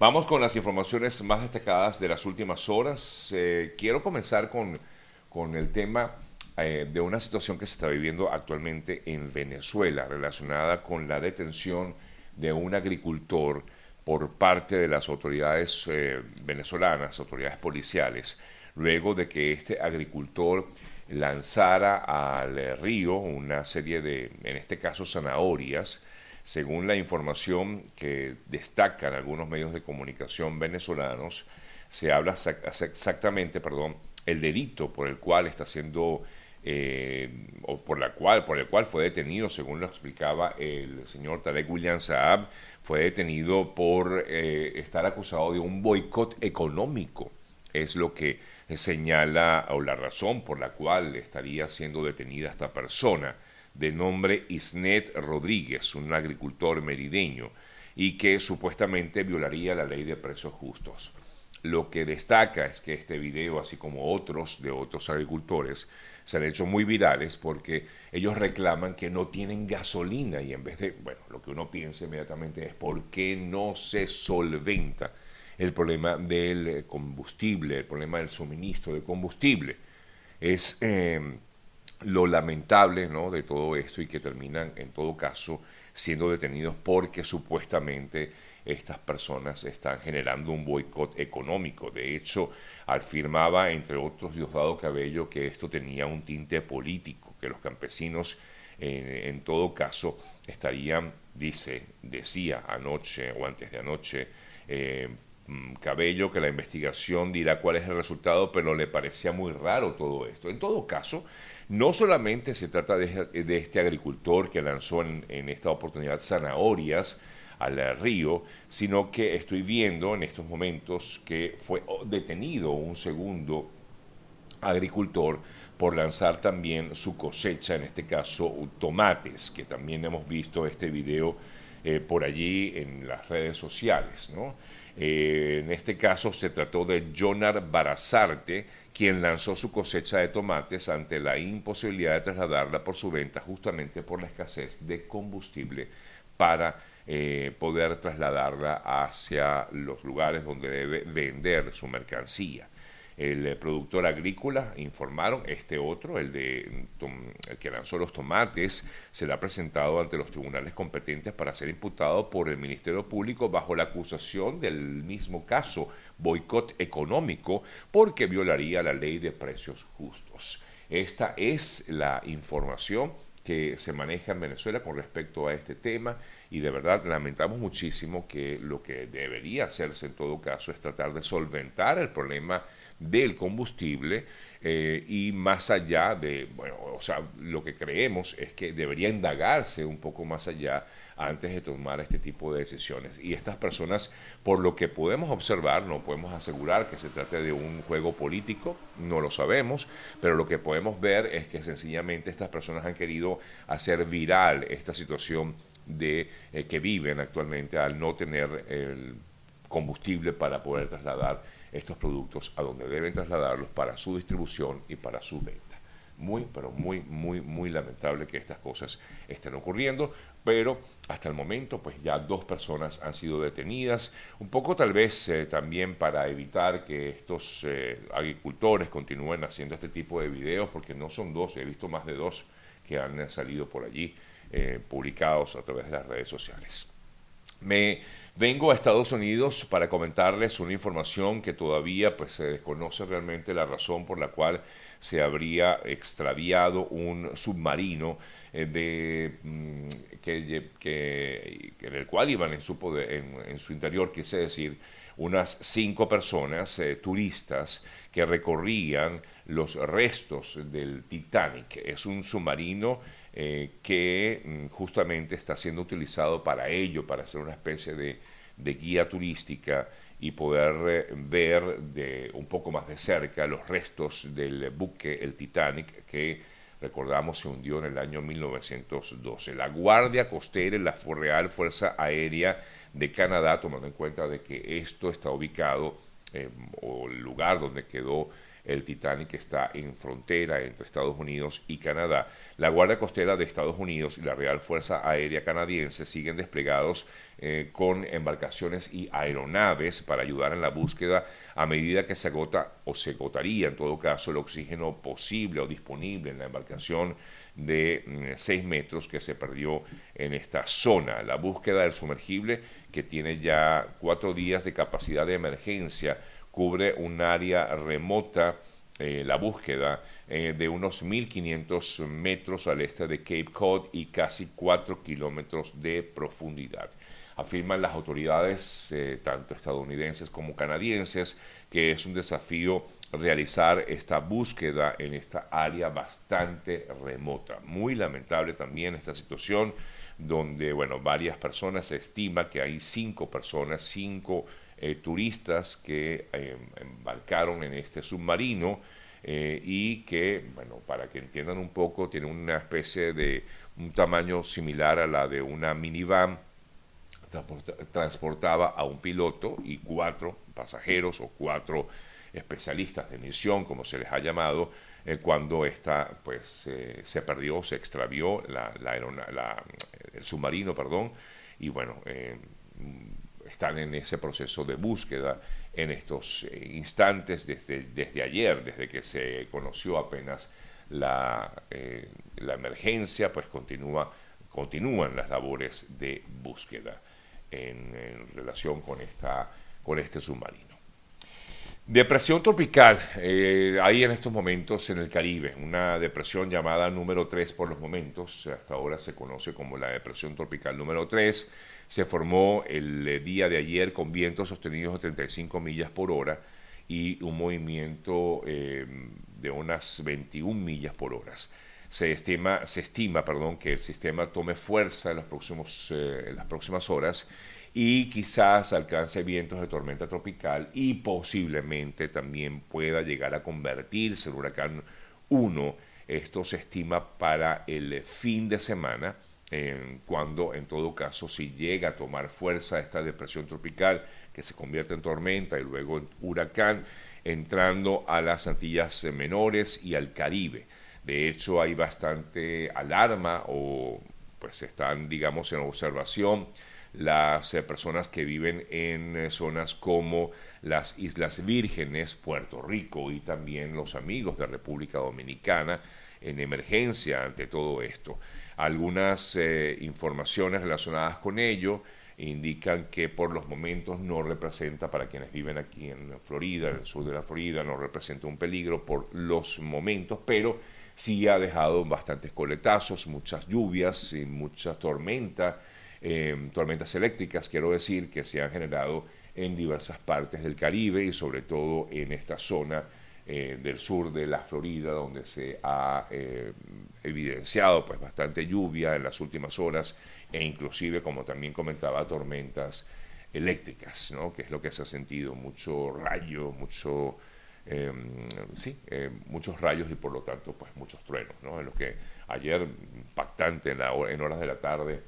Vamos con las informaciones más destacadas de las últimas horas. Eh, quiero comenzar con, con el tema eh, de una situación que se está viviendo actualmente en Venezuela relacionada con la detención de un agricultor por parte de las autoridades eh, venezolanas, autoridades policiales, luego de que este agricultor lanzara al río una serie de, en este caso, zanahorias, según la información que destacan algunos medios de comunicación venezolanos, se habla exactamente, perdón, el delito por el cual está siendo eh, o por la cual por el cual fue detenido, según lo explicaba el señor Tarek William Saab, fue detenido por eh, estar acusado de un boicot económico. Es lo que señala o la razón por la cual estaría siendo detenida esta persona de nombre Isnet Rodríguez, un agricultor merideño, y que supuestamente violaría la ley de precios justos. Lo que destaca es que este video, así como otros de otros agricultores, se han hecho muy virales porque ellos reclaman que no tienen gasolina y en vez de, bueno, lo que uno piensa inmediatamente es por qué no se solventa el problema del combustible, el problema del suministro de combustible. Es em, lo lamentable ¿no? de todo esto y que terminan en todo caso siendo detenidos porque supuestamente estas personas están generando un boicot económico. De hecho, afirmaba, entre otros, Diosdado Cabello, que esto tenía un tinte político, que los campesinos, en todo caso, estarían, dice, decía anoche o antes de anoche, eh, mm, Cabello que la investigación dirá cuál es el resultado, pero le parecía muy raro todo esto. En todo caso, no solamente se trata de, este agricultor que lanzó en esta oportunidad zanahorias, al río, sino que estoy viendo en estos momentos que fue detenido un segundo agricultor por lanzar también su cosecha, en este caso tomates, que también hemos visto este video eh, por allí en las redes sociales. ¿no? Eh, en este caso se trató de Jonar Barazarte, quien lanzó su cosecha de tomates ante la imposibilidad de trasladarla por su venta justamente por la escasez de combustible para eh, poder trasladarla hacia los lugares donde debe vender su mercancía. El eh, productor agrícola informaron, este otro, el, de, el que lanzó los tomates, será presentado ante los tribunales competentes para ser imputado por el Ministerio Público bajo la acusación del mismo caso, boicot económico, porque violaría la ley de precios justos. Esta es la información que se maneja en Venezuela con respecto a este tema y de verdad lamentamos muchísimo que lo que debería hacerse en todo caso es tratar de solventar el problema del combustible eh, y más allá de, bueno, o sea, lo que creemos es que debería indagarse un poco más allá antes de tomar este tipo de decisiones. Y estas personas, por lo que podemos observar, no podemos asegurar que se trate de un juego político, no lo sabemos, pero lo que podemos ver es que sencillamente estas personas han querido hacer viral esta situación de eh, que viven actualmente al no tener el combustible para poder trasladar estos productos a donde deben trasladarlos para su distribución y para su venta. Muy, pero muy, muy, muy lamentable que estas cosas estén ocurriendo, pero hasta el momento pues ya dos personas han sido detenidas, un poco tal vez eh, también para evitar que estos eh, agricultores continúen haciendo este tipo de videos, porque no son dos, he visto más de dos que han salido por allí eh, publicados a través de las redes sociales. Me vengo a Estados Unidos para comentarles una información que todavía pues, se desconoce realmente la razón por la cual se habría extraviado un submarino eh, de, mm, que, en el cual iban en su, interior, quise decir, unas cinco personas eh, turistas que recorrían los restos del Titanic. Es un submarino eh, que mm, justamente está siendo utilizado para ello, para hacer una especie de, guía turística y poder eh, ver de un poco más de cerca los restos del buque, el Titanic, que recordamos se hundió en el año 1912. La Guardia Costera y la Real Fuerza Aérea de Canadá, tomando en cuenta de que esto está ubicado, o el lugar donde quedó el Titanic está en frontera entre Estados Unidos y Canadá. La Guardia Costera de Estados Unidos y la Real Fuerza Aérea Canadiense siguen desplegados eh, con embarcaciones y aeronaves para ayudar en la búsqueda a medida que se agota o se agotaría en todo caso el oxígeno posible o disponible en la embarcación de 6 mm, metros que se perdió en esta zona. La búsqueda del sumergible, que tiene ya cuatro días de capacidad de emergencia, cubre un área remota, eh, la búsqueda eh, de unos 1.500 metros al este de Cape Cod y casi 4 kilómetros de profundidad. Afirman las autoridades, eh, tanto estadounidenses como canadienses, que es un desafío realizar esta búsqueda en esta área bastante remota. Muy lamentable también esta situación donde, bueno, varias personas, se estima que hay cinco personas, cinco eh, turistas que eh, embarcaron en este submarino eh, y que, bueno, para que entiendan un poco, tiene una especie de un tamaño similar a la de una minivan, transportaba a un piloto y cuatro pasajeros o cuatro especialistas de misión, como se les ha llamado, cuando esta pues se perdió, se extravió el submarino, perdón, y bueno, están en ese proceso de búsqueda en estos eh, instantes desde, desde ayer, desde que se conoció apenas la, eh, la emergencia, pues continúa, continúan las labores de búsqueda en, relación con, esta, con este submarino. Depresión tropical, eh, hay en estos momentos en el Caribe, una depresión llamada número 3 por los momentos, hasta ahora se conoce como la depresión tropical número 3, se formó el eh, día de ayer con vientos sostenidos a 35 millas por hora y un movimiento eh, de unas 21 millas por hora. Se estima, se estima perdón, que el sistema tome fuerza en, los próximos, eh, en las próximas horas y quizás alcance vientos de tormenta tropical y posiblemente también pueda llegar a convertirse en huracán 1. Esto se estima para el fin de semana cuando en todo caso si llega a tomar fuerza esta depresión tropical que se convierte en tormenta y luego en huracán, entrando a las Antillas Menores y al Caribe. De hecho hay bastante alarma o pues están digamos en observación las eh, personas que viven en eh, zonas como las Islas Vírgenes, Puerto Rico y también los amigos de República Dominicana en emergencia ante todo esto. Algunas eh, informaciones relacionadas con ello indican que por los momentos no representa para quienes viven aquí en Florida, en el sur de la Florida, no representa un peligro por los momentos, pero sí ha dejado bastantes coletazos, muchas lluvias y muchas tormentas, eh, tormentas eléctricas, quiero decir, que se han generado en diversas partes del Caribe y sobre todo en esta zona eh, del sur de la Florida, donde se ha evidenciado pues bastante lluvia en las últimas horas e inclusive, como también comentaba, tormentas eléctricas, ¿no? que es lo que se ha sentido, mucho rayo, mucho, em, sí, eh, muchos rayos y por lo tanto pues muchos truenos, ¿no? en lo que ayer impactante en, la, en horas de la tarde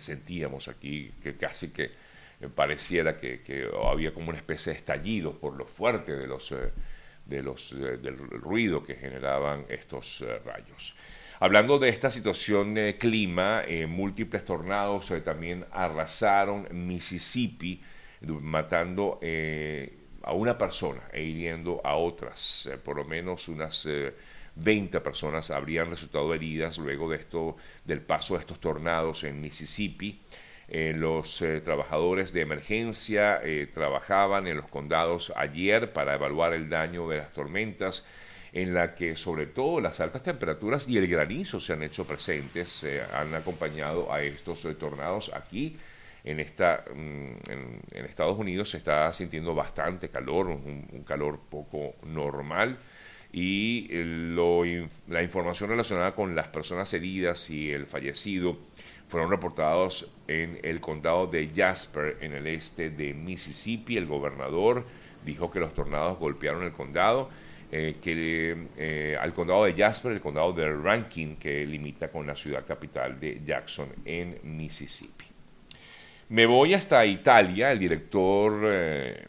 sentíamos aquí que casi que pareciera que, que, había como una especie de estallido por lo fuerte de los de los, del ruido que generaban estos eh, rayos. Hablando de esta situación de clima, eh, múltiples tornados eh, también arrasaron Mississippi, matando a una persona e hiriendo a otras. por lo menos unas 20 personas habrían resultado heridas luego de esto, del paso de estos tornados en Mississippi. Eh, los eh, trabajadores de emergencia eh, trabajaban en los condados ayer para evaluar el daño de las tormentas, en la que sobre todo las altas temperaturas y el granizo se han hecho presentes, se han acompañado a estos tornados aquí. Mm, en, Estados Unidos se está sintiendo bastante calor, un, calor poco normal y la información relacionada con las personas heridas y el fallecido fueron reportados en el condado de Jasper, en el este de Mississippi. El gobernador dijo que los tornados golpearon el condado, eh, que eh, al condado de Jasper, el condado de Rankin, que limita con la ciudad capital de Jackson en Mississippi. Me voy hasta Italia, el director eh,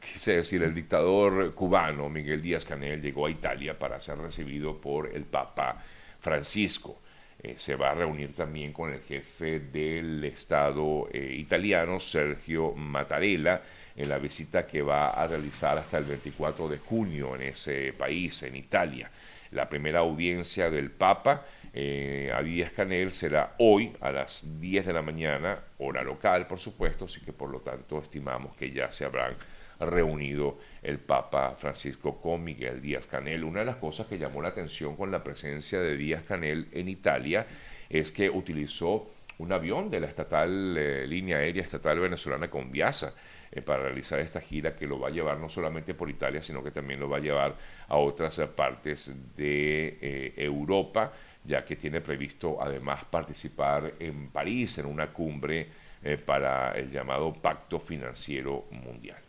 quise decir, el dictador cubano Miguel Díaz Canel llegó a Italia para ser recibido por el Papa Francisco. Eh, se va a reunir también con el jefe del Estado eh, italiano, Sergio Mattarella, en la visita que va a realizar hasta el 24 de junio en ese país, en Italia. La primera audiencia del Papa eh, a Díaz Canel será hoy a las 10 de la mañana, hora local, por supuesto, así que por lo tanto estimamos que ya se habrán reunido el Papa Francisco con Miguel Díaz Canel. Una de las cosas que llamó la atención con la presencia de Díaz Canel en Italia es que utilizó un avión de la estatal eh, línea aérea estatal venezolana Conviasa eh, para realizar esta gira que lo va a llevar no solamente por Italia, sino que también lo va a llevar a otras partes de eh, Europa, ya que tiene previsto además participar en París en una cumbre para el llamado Pacto Financiero Mundial.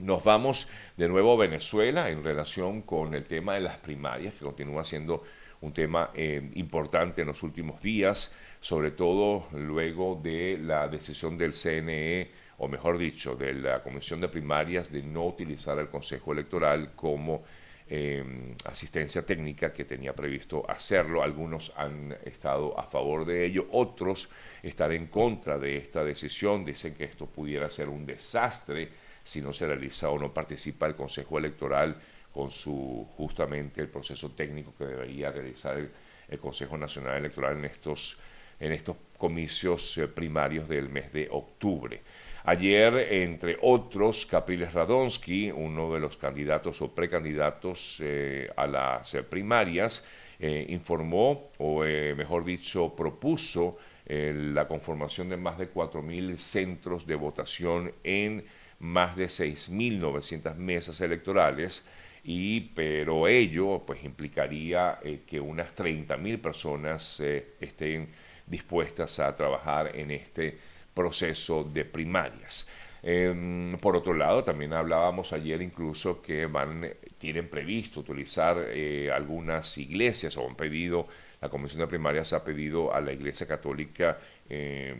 Nos vamos de nuevo a Venezuela en relación con el tema de las primarias, que continúa siendo un tema eh, importante en los últimos días, sobre todo luego de la decisión del CNE, o mejor dicho, de la Comisión de Primarias, de no utilizar el Consejo Electoral como eh, asistencia técnica que tenía previsto hacerlo. Algunos han estado a favor de ello, otros están en contra de esta decisión, dicen que esto pudiera ser un desastre si no se realiza o no participa el Consejo Electoral con su justamente el proceso técnico que debería realizar el, Consejo Nacional Electoral en estos, en estos comicios eh, primarios del mes de octubre. Ayer, entre otros, Capriles Radonsky, uno de los candidatos o precandidatos eh, a las eh, primarias, informó, o mejor dicho, propuso la conformación de más de 4.000 centros de votación en más de 6.900 mesas electorales, y, pero ello pues, implicaría eh, que unas 30.000 personas eh, estén dispuestas a trabajar en este proceso de primarias. Em, por otro lado, también hablábamos ayer incluso que van, tienen previsto utilizar eh, algunas iglesias o han pedido, la Comisión de Primarias ha pedido a la Iglesia Católica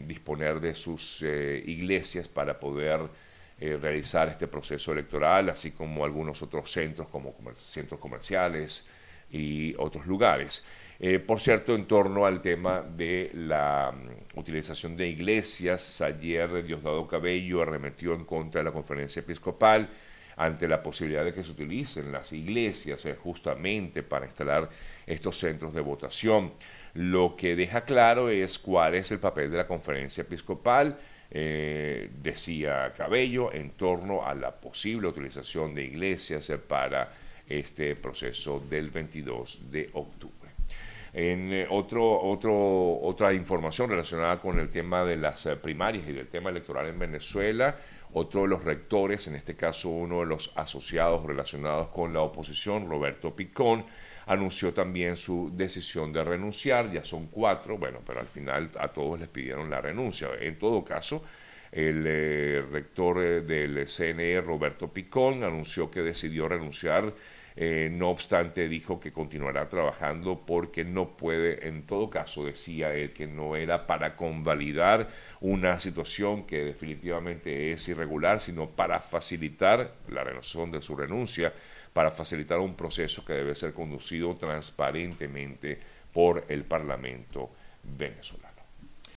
disponer de sus iglesias para poder eh, realizar este proceso electoral, así como algunos otros centros como centros comerciales y otros lugares. Eh, por cierto, en torno al tema de la mm, utilización de iglesias, ayer Diosdado Cabello arremetió en contra de la conferencia episcopal ante la posibilidad de que se utilicen las iglesias eh, justamente para instalar estos centros de votación. Lo que deja claro es cuál es el papel de la conferencia episcopal eh, decía Cabello, en torno a la posible utilización de iglesias para este proceso del 22 de octubre. En eh, otro, otro, otra información relacionada con el tema de las eh, primarias y del tema electoral en Venezuela, otro de los rectores, en este caso uno de los asociados relacionados con la oposición, Roberto Picón, anunció también su decisión de renunciar, ya son cuatro, bueno, pero al final a todos les pidieron la renuncia. En todo caso, el eh, rector eh, del CNE, Roberto Picón, anunció que decidió renunciar. Eh, no obstante, dijo que continuará trabajando porque no puede, en todo caso, decía él, que no era para convalidar una situación que definitivamente es irregular, sino para facilitar la razón de su renuncia para facilitar un proceso que debe ser conducido transparentemente por el Parlamento venezolano.